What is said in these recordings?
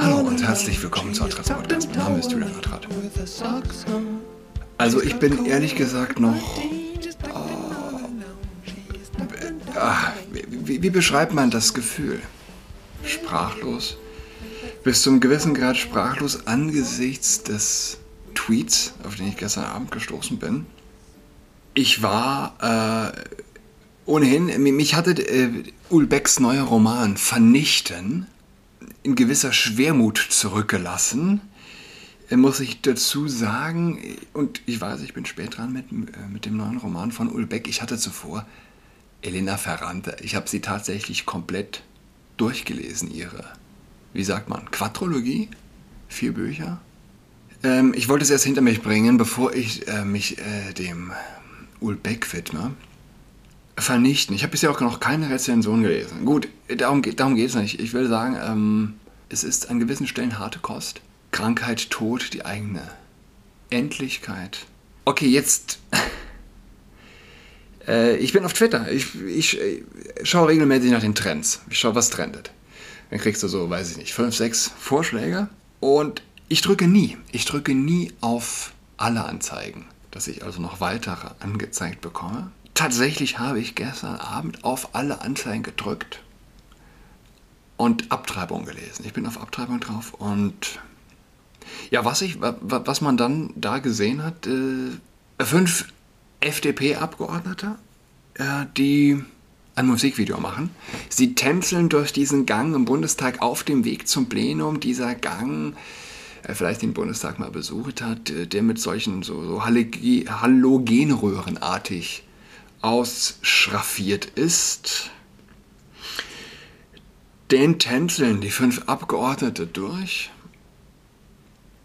Hallo und herzlich willkommen zu Adrats Podcast. Mein Name ist Julian Adrat. Also ich bin ehrlich gesagt noch... Oh, ah, wie, wie beschreibt man das Gefühl? Sprachlos. Bis zum gewissen Grad sprachlos angesichts des Tweets, auf den ich gestern Abend gestoßen bin. Ich war äh, ohnehin, mich hatte äh, Ulbecks neuer Roman Vernichten in gewisser Schwermut zurückgelassen, äh, muss ich dazu sagen. Und ich weiß, ich bin spät dran mit, äh, mit dem neuen Roman von Ulbeck. Ich hatte zuvor Elena Ferrante. Ich habe sie tatsächlich komplett durchgelesen, ihre, wie sagt man, Quadrologie? Vier Bücher. Ähm, ich wollte es erst hinter mich bringen, bevor ich äh, mich äh, dem Ulbeck widme vernichten. Ich habe bisher auch noch keine Rezension gelesen. Gut, darum, darum geht es nicht. Ich will sagen, ähm, es ist an gewissen Stellen harte Kost. Krankheit, Tod, die eigene Endlichkeit. Okay, jetzt. äh, ich bin auf Twitter. Ich, ich, ich schaue regelmäßig nach den Trends. Ich schaue, was trendet. Dann kriegst du so, weiß ich nicht, fünf, sechs Vorschläge. Und ich drücke nie. Ich drücke nie auf alle Anzeigen, dass ich also noch weitere angezeigt bekomme tatsächlich habe ich gestern Abend auf alle Anzeigen gedrückt und Abtreibung gelesen. Ich bin auf Abtreibung drauf und ja, was, ich, was man dann da gesehen hat, äh, fünf FDP-Abgeordnete, äh, die ein Musikvideo machen. Sie tänzeln durch diesen Gang im Bundestag auf dem Weg zum Plenum. Dieser Gang, äh, vielleicht den Bundestag mal besucht hat, der mit solchen so, so Halogenröhrenartig ausschraffiert ist. Den tänzeln die fünf Abgeordnete durch.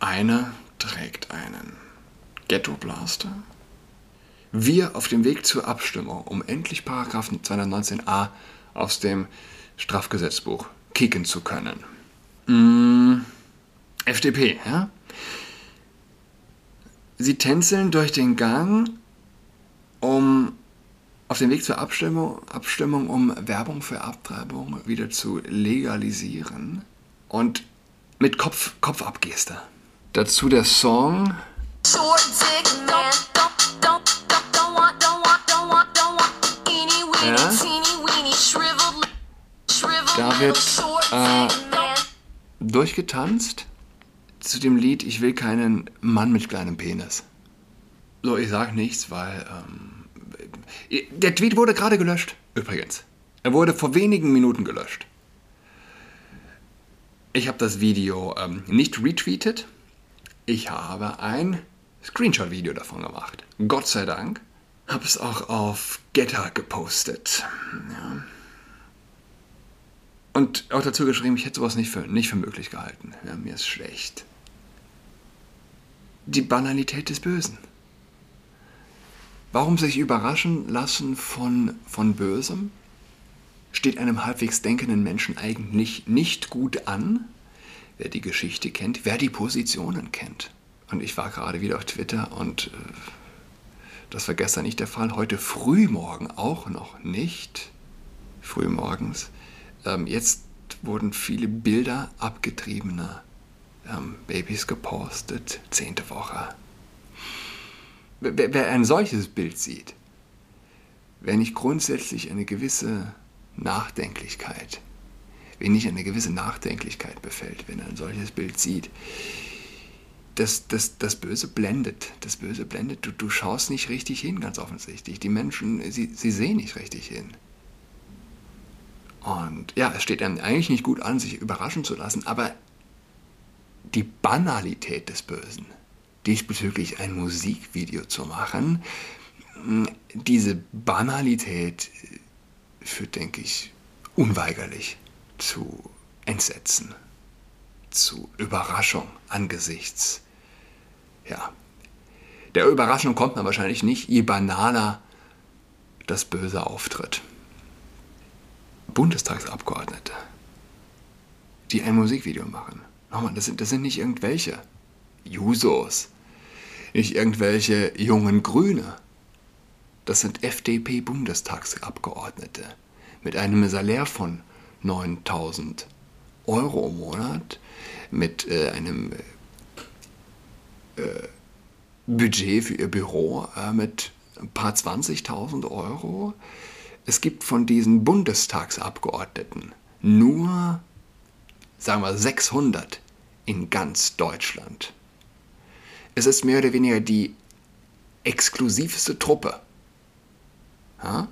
Einer trägt einen Ghetto-Blaster. Wir auf dem Weg zur Abstimmung, um endlich Paragraphen 219a aus dem Strafgesetzbuch kicken zu können. Mm, FDP, ja? Sie tänzeln durch den Gang, um auf dem Weg zur Abstimmung, Abstimmung, um Werbung für Abtreibung wieder zu legalisieren und mit Kopf, Kopfabgeste. Dazu der Song. Ja. Da wird äh, durchgetanzt zu dem Lied Ich will keinen Mann mit kleinem Penis. So, ich sag nichts, weil ähm, der Tweet wurde gerade gelöscht, übrigens. Er wurde vor wenigen Minuten gelöscht. Ich habe das Video ähm, nicht retweetet. Ich habe ein Screenshot-Video davon gemacht. Gott sei Dank. Habe es auch auf Getter gepostet. Ja. Und auch dazu geschrieben, ich hätte sowas nicht für, nicht für möglich gehalten. Ja, mir ist schlecht. Die Banalität des Bösen. Warum sich überraschen lassen von, von Bösem? Steht einem halbwegs denkenden Menschen eigentlich nicht gut an, wer die Geschichte kennt, wer die Positionen kennt. Und ich war gerade wieder auf Twitter und äh, das war gestern nicht der Fall, heute frühmorgen auch noch nicht. Frühmorgens. Ähm, jetzt wurden viele Bilder abgetriebener ähm, Babys gepostet, zehnte Woche, wer, ein solches Bild sieht, wer nicht grundsätzlich eine gewisse Nachdenklichkeit, wen nicht eine gewisse Nachdenklichkeit befällt, wenn er ein solches Bild sieht, das, das, das Böse blendet. Das Böse blendet. Du, du schaust nicht richtig hin, ganz offensichtlich. Die Menschen, sie, sie sehen nicht richtig hin. Und ja, es steht einem eigentlich nicht gut an, sich überraschen zu lassen, aber die Banalität des Bösen, diesbezüglich ein Musikvideo zu machen. Diese Banalität führt, denke ich, unweigerlich zu Entsetzen, zu Überraschung angesichts, ja, der Überraschung kommt man wahrscheinlich nicht, je banaler das Böse auftritt. Bundestagsabgeordnete, die ein Musikvideo machen. Nochmal, das sind, das sind nicht irgendwelche. Jusos, nicht irgendwelche jungen Grüne. Das sind FDP-Bundestagsabgeordnete mit einem Salär von 9000 Euro im Monat mit äh, einem äh, Budget für ihr Büro äh, mit ein paar 20.000 Euro. Es gibt von diesen Bundestagsabgeordneten nur, sagen wir, 600 in ganz Deutschland. Es ist mehr oder weniger die exklusivste Truppe. Ja?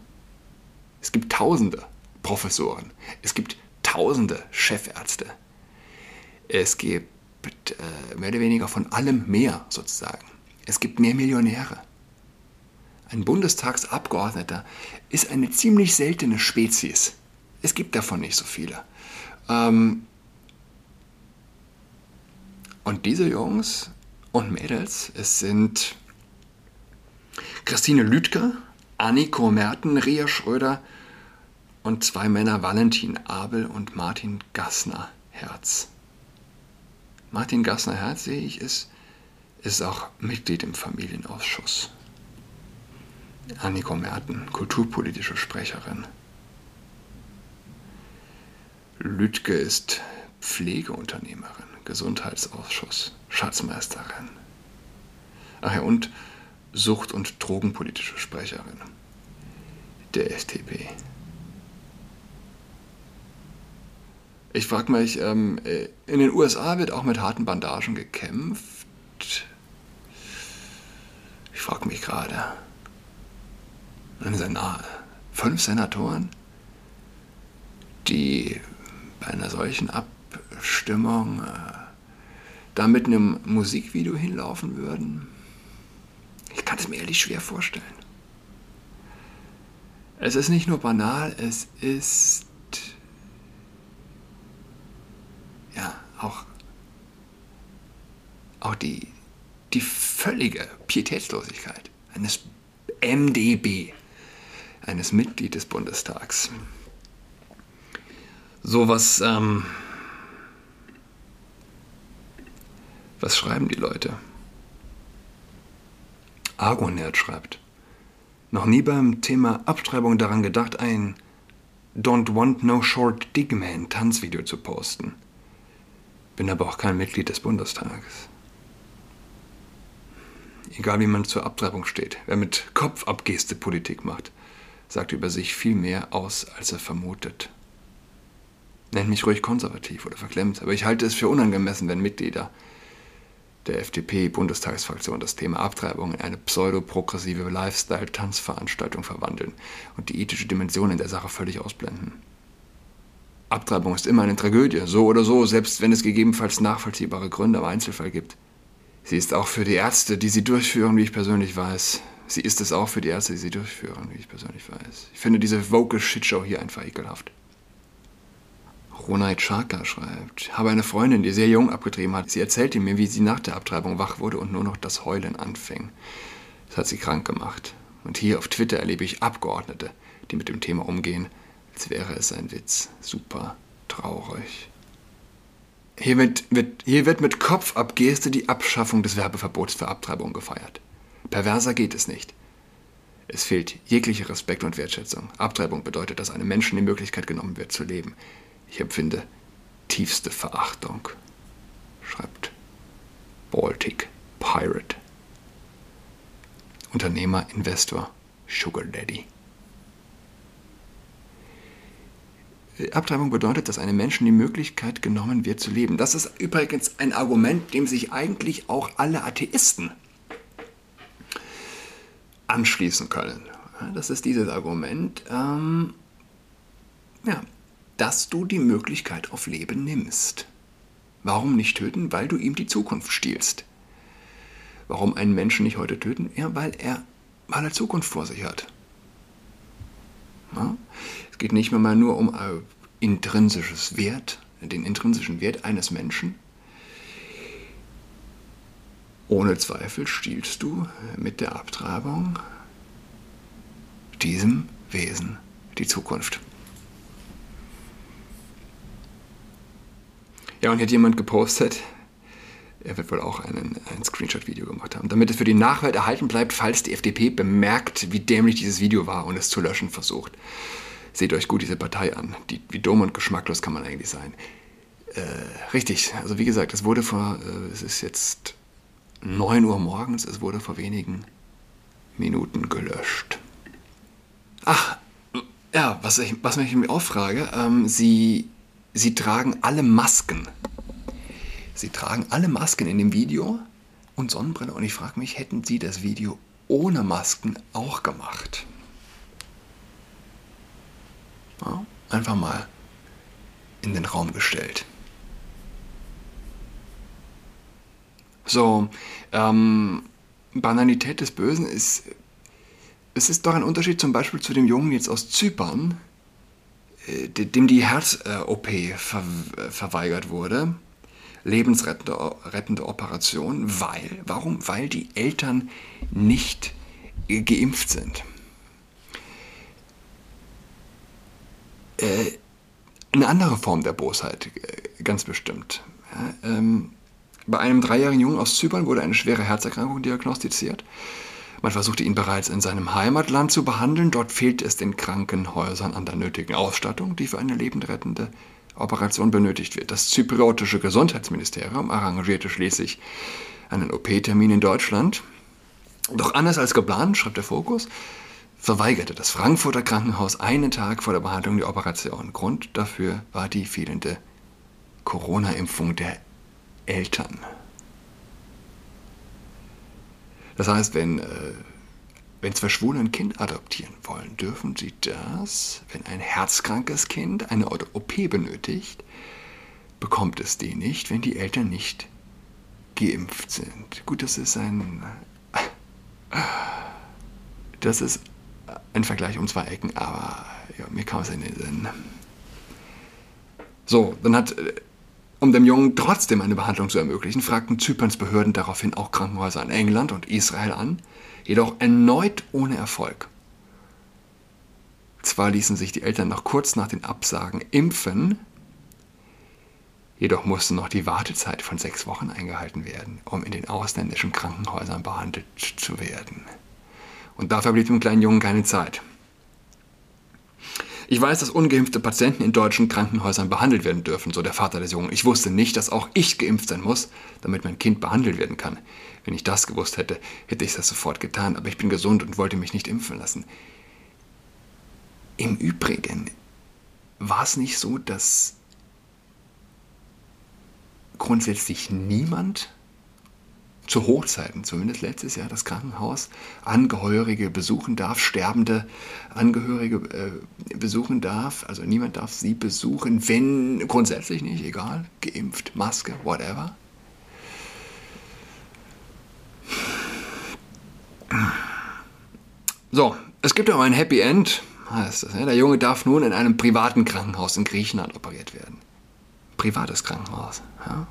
Es gibt tausende Professoren. Es gibt tausende Chefärzte. Es gibt äh, mehr oder weniger von allem mehr sozusagen. Es gibt mehr Millionäre. Ein Bundestagsabgeordneter ist eine ziemlich seltene Spezies. Es gibt davon nicht so viele. Ähm und diese Jungs und Mädels, es sind Christine Lüdke, Anniko Merten, Ria Schröder und zwei Männer Valentin Abel und Martin Gassner Herz. Martin Gassner Herz, sehe ich, ist, ist auch Mitglied im Familienausschuss. Anniko Merten, kulturpolitische Sprecherin. Lütke ist Pflegeunternehmerin, Gesundheitsausschuss, Schatzmeisterin. Ach ja, und Sucht- und Drogenpolitische Sprecherin der FDP. Ich frage mich, ähm, äh, in den USA wird auch mit harten Bandagen gekämpft. Ich frage mich gerade, fünf Senatoren, die bei einer solchen Abstimmung äh, da mit einem Musikvideo hinlaufen würden? Ich kann es mir ehrlich schwer vorstellen. Es ist nicht nur banal, es ist ja auch, auch die, die völlige Pietätslosigkeit eines MDB, eines Mitglied des Bundestags. So was, ähm, was schreiben die Leute? Argonerd schreibt, noch nie beim Thema Abtreibung daran gedacht, ein Don't Want No Short Dig Man Tanzvideo zu posten. Bin aber auch kein Mitglied des Bundestages. Egal wie man zur Abtreibung steht, wer mit Kopfabgeste Politik macht, sagt über sich viel mehr aus, als er vermutet. Nennt mich ruhig konservativ oder verklemmt, aber ich halte es für unangemessen, wenn Mitglieder der FDP-Bundestagsfraktion das Thema Abtreibung in eine pseudo-progressive Lifestyle-Tanzveranstaltung verwandeln und die ethische Dimension in der Sache völlig ausblenden. Abtreibung ist immer eine Tragödie, so oder so, selbst wenn es gegebenenfalls nachvollziehbare Gründe im Einzelfall gibt. Sie ist auch für die Ärzte, die sie durchführen, wie ich persönlich weiß, Sie ist es auch für die Ärzte, die sie durchführen, wie ich persönlich weiß. Ich finde diese vocal Shitshow hier einfach ekelhaft. Ronay Chaka schreibt, habe eine Freundin, die sehr jung abgetrieben hat. Sie erzählte mir, wie sie nach der Abtreibung wach wurde und nur noch das Heulen anfing. Das hat sie krank gemacht. Und hier auf Twitter erlebe ich Abgeordnete, die mit dem Thema umgehen, als wäre es ein Witz. Super traurig. Hier wird, wird, hier wird mit Kopfabgeste die Abschaffung des Werbeverbots für Abtreibung gefeiert. Perverser geht es nicht. Es fehlt jeglicher Respekt und Wertschätzung. Abtreibung bedeutet, dass einem Menschen die Möglichkeit genommen wird zu leben. Ich empfinde tiefste Verachtung, schreibt Baltic Pirate. Unternehmer, Investor, Sugar Daddy. Abtreibung bedeutet, dass einem Menschen die Möglichkeit genommen wird zu leben. Das ist übrigens ein Argument, dem sich eigentlich auch alle Atheisten anschließen können. Das ist dieses Argument, ähm, ja, dass du die Möglichkeit auf Leben nimmst. Warum nicht töten? Weil du ihm die Zukunft stiehlst. Warum einen Menschen nicht heute töten? Ja, weil er, weil er Zukunft vor sich hat. Ja? Es geht nicht mehr mal nur um äh, intrinsisches Wert, den intrinsischen Wert eines Menschen, ohne Zweifel stiehlst du mit der Abtreibung diesem Wesen die Zukunft. Ja, und hier hat jemand gepostet, er wird wohl auch einen, ein Screenshot-Video gemacht haben, damit es für die Nachwelt erhalten bleibt, falls die FDP bemerkt, wie dämlich dieses Video war und es zu löschen versucht. Seht euch gut diese Partei an. Die, wie dumm und geschmacklos kann man eigentlich sein. Äh, richtig, also wie gesagt, es wurde vor, äh, es ist jetzt 9 Uhr morgens, es wurde vor wenigen Minuten gelöscht. Ach, ja, was ich, was ich mir auch frage, ähm, sie, sie tragen alle Masken. Sie tragen alle Masken in dem Video und Sonnenbrille und ich frage mich, hätten sie das Video ohne Masken auch gemacht? Ja, einfach mal in den Raum gestellt. So, ähm, Banalität des Bösen ist, es ist doch ein Unterschied zum Beispiel zu dem Jungen jetzt aus Zypern, dem die Herz-OP ver verweigert wurde. Lebensrettende rettende Operation, weil, warum? Weil die Eltern nicht geimpft sind. Äh, eine andere Form der Bosheit, äh, ganz bestimmt. Ähm, bei einem dreijährigen Jungen aus Zypern wurde eine schwere Herzerkrankung diagnostiziert. Man versuchte ihn bereits in seinem Heimatland zu behandeln. Dort fehlt es den Krankenhäusern an der nötigen Ausstattung, die für eine lebendrettende Operation benötigt wird. Das zypriotische Gesundheitsministerium arrangierte schließlich einen OP-Termin in Deutschland. Doch anders als geplant, schreibt der Fokus, verweigerte das Frankfurter Krankenhaus einen Tag vor der Behandlung die Operation. Grund dafür war die fehlende Corona-Impfung der Eltern. Das heißt, wenn, äh, wenn zwei Schwule ein Kind adoptieren wollen, dürfen sie das, wenn ein herzkrankes Kind eine OP benötigt, bekommt es die nicht, wenn die Eltern nicht geimpft sind. Gut, das ist ein. Das ist ein Vergleich um zwei Ecken, aber ja, mir kam es in den Sinn. So, dann hat äh, um dem Jungen trotzdem eine Behandlung zu ermöglichen, fragten Zyperns Behörden daraufhin auch Krankenhäuser in England und Israel an, jedoch erneut ohne Erfolg. Zwar ließen sich die Eltern noch kurz nach den Absagen impfen, jedoch musste noch die Wartezeit von sechs Wochen eingehalten werden, um in den ausländischen Krankenhäusern behandelt zu werden. Und dafür blieb dem kleinen Jungen keine Zeit. Ich weiß, dass ungeimpfte Patienten in deutschen Krankenhäusern behandelt werden dürfen, so der Vater des Jungen. Ich wusste nicht, dass auch ich geimpft sein muss, damit mein Kind behandelt werden kann. Wenn ich das gewusst hätte, hätte ich das sofort getan, aber ich bin gesund und wollte mich nicht impfen lassen. Im Übrigen war es nicht so, dass grundsätzlich niemand zu Hochzeiten, zumindest letztes Jahr, das Krankenhaus Angehörige besuchen darf, sterbende Angehörige äh, besuchen darf. Also niemand darf sie besuchen, wenn grundsätzlich nicht, egal, geimpft, Maske, whatever. So, es gibt aber ein Happy End, heißt das. Ja? Der Junge darf nun in einem privaten Krankenhaus in Griechenland operiert werden. Privates Krankenhaus. Ja?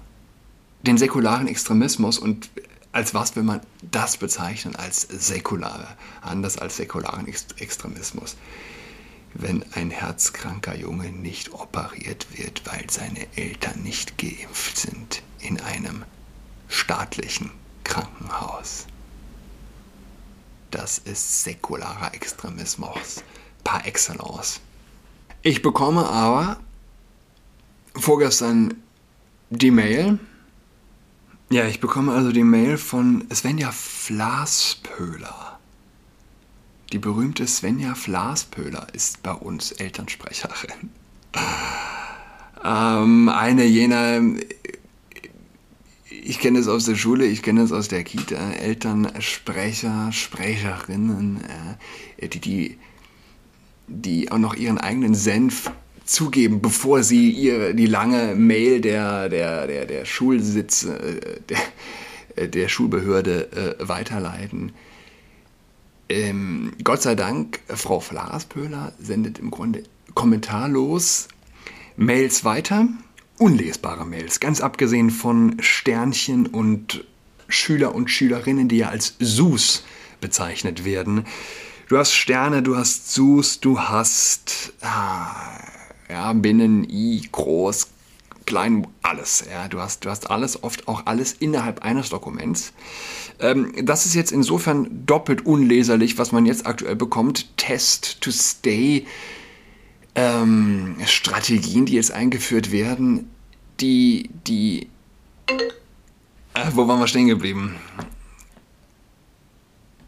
Den säkularen Extremismus und als was will man das bezeichnen als säkulare, anders als säkularen Extremismus. Wenn ein herzkranker Junge nicht operiert wird, weil seine Eltern nicht geimpft sind in einem staatlichen Krankenhaus. Das ist säkularer Extremismus par excellence. Ich bekomme aber vorgestern die Mail, ja, ich bekomme also die Mail von Svenja Flaspöhler. Die berühmte Svenja Flaspöhler ist bei uns Elternsprecherin. Ähm, eine jener, ich kenne es aus der Schule, ich kenne es aus der Kita, Elternsprecher, Sprecherinnen, äh, die, die, die auch noch ihren eigenen Senf zugeben, bevor sie ihre, die lange Mail der, der, der, der Schulsitz, äh, der, äh, der Schulbehörde äh, weiterleiten. Ähm, Gott sei Dank, Frau Flaspöhler sendet im Grunde kommentarlos Mails weiter, unlesbare Mails, ganz abgesehen von Sternchen und Schüler und Schülerinnen, die ja als SUS bezeichnet werden. Du hast Sterne, du hast SUS, du hast ah, ja, Binnen, I, groß, klein, alles. Ja, du, hast, du hast alles, oft auch alles innerhalb eines Dokuments. Ähm, das ist jetzt insofern doppelt unleserlich, was man jetzt aktuell bekommt. Test to stay. ähm, Strategien, die jetzt eingeführt werden, die, die, äh, wo waren wir stehen geblieben?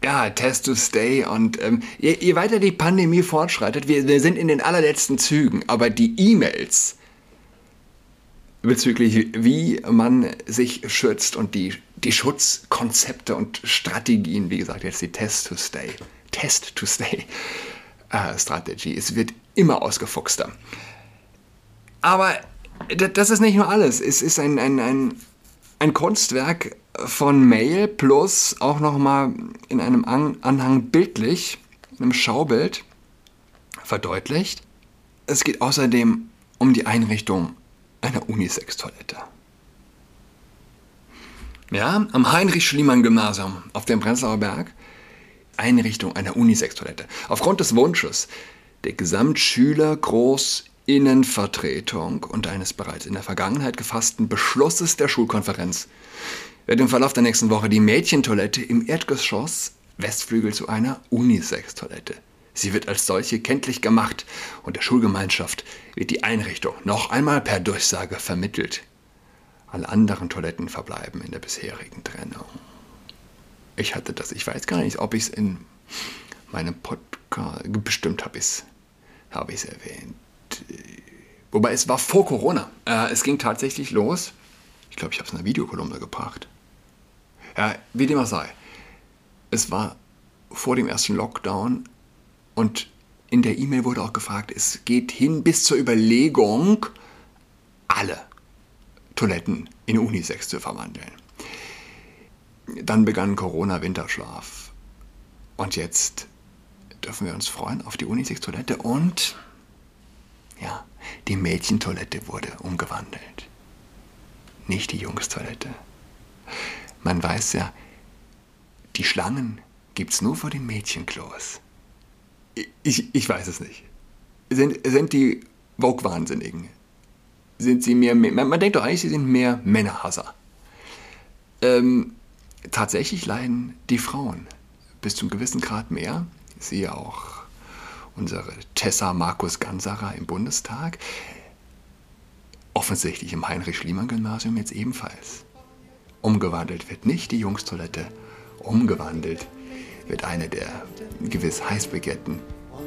Ja, Test to Stay und ähm, je, je, weiter die Pandemie fortschreitet, wir, wir sind in den allerletzten Zügen, aber die E-Mails bezüglich wie man sich schützt und die, die Schutzkonzepte und Strategien, wie gesagt, jetzt die Test to Stay, Test to Stay äh, Strategie, es wird immer ausgefuchster. Aber das ist nicht nur alles, es ist ein, ein, ein, ein Kunstwerk von Mail plus auch nochmal in einem Anhang bildlich, in einem Schaubild verdeutlicht. Es geht außerdem um die Einrichtung einer Unisex-Toilette. Ja, am Heinrich-Schliemann-Gymnasium auf dem Prenzlauer Berg Einrichtung einer Unisex-Toilette. Aufgrund des Wunsches der Gesamtschüler Großinnenvertretung und eines bereits in der Vergangenheit gefassten Beschlusses der Schulkonferenz wird im Verlauf der nächsten Woche die Mädchentoilette im Erdgeschoss Westflügel zu einer Unisex-Toilette. Sie wird als solche kenntlich gemacht und der Schulgemeinschaft wird die Einrichtung noch einmal per Durchsage vermittelt. Alle anderen Toiletten verbleiben in der bisherigen Trennung. Ich hatte das, ich weiß gar nicht, ob ich es in meinem Podcast, bestimmt habe ich es hab erwähnt. Wobei es war vor Corona. Äh, es ging tatsächlich los. Ich glaube, ich habe es in einer Videokolumne gebracht. Ja, wie dem auch sei. Es war vor dem ersten Lockdown und in der E-Mail wurde auch gefragt, es geht hin bis zur Überlegung, alle Toiletten in Unisex zu verwandeln. Dann begann Corona-Winterschlaf. Und jetzt dürfen wir uns freuen auf die Unisex-Toilette und ja, die Mädchentoilette wurde umgewandelt. Nicht die Jungstoilette. Man weiß ja, die Schlangen gibt es nur vor den Mädchenklos. Ich, ich weiß es nicht. Sind, sind die Vogue-Wahnsinnigen? Sind sie mehr, mehr, man denkt doch eigentlich, sie sind mehr Männerhasser. Ähm, tatsächlich leiden die Frauen bis zum gewissen Grad mehr. Siehe auch unsere Tessa Markus Gansarer im Bundestag. Offensichtlich im Heinrich-Schliemann-Gymnasium jetzt ebenfalls. Umgewandelt wird nicht die Jungstoilette, umgewandelt wird eine der gewiss heiß begehrten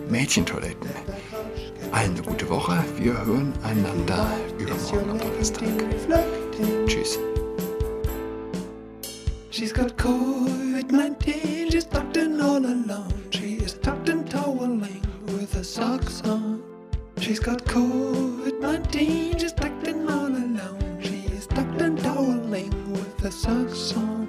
Mädchentoiletten. Allen eine gute Woche. Wir hören einander übermorgen am Donnerstag. Tschüss. She's got COVID-19, she's tucked in all alone. She is tucked in toweling with her socks on. She's got COVID-19, she's tucked in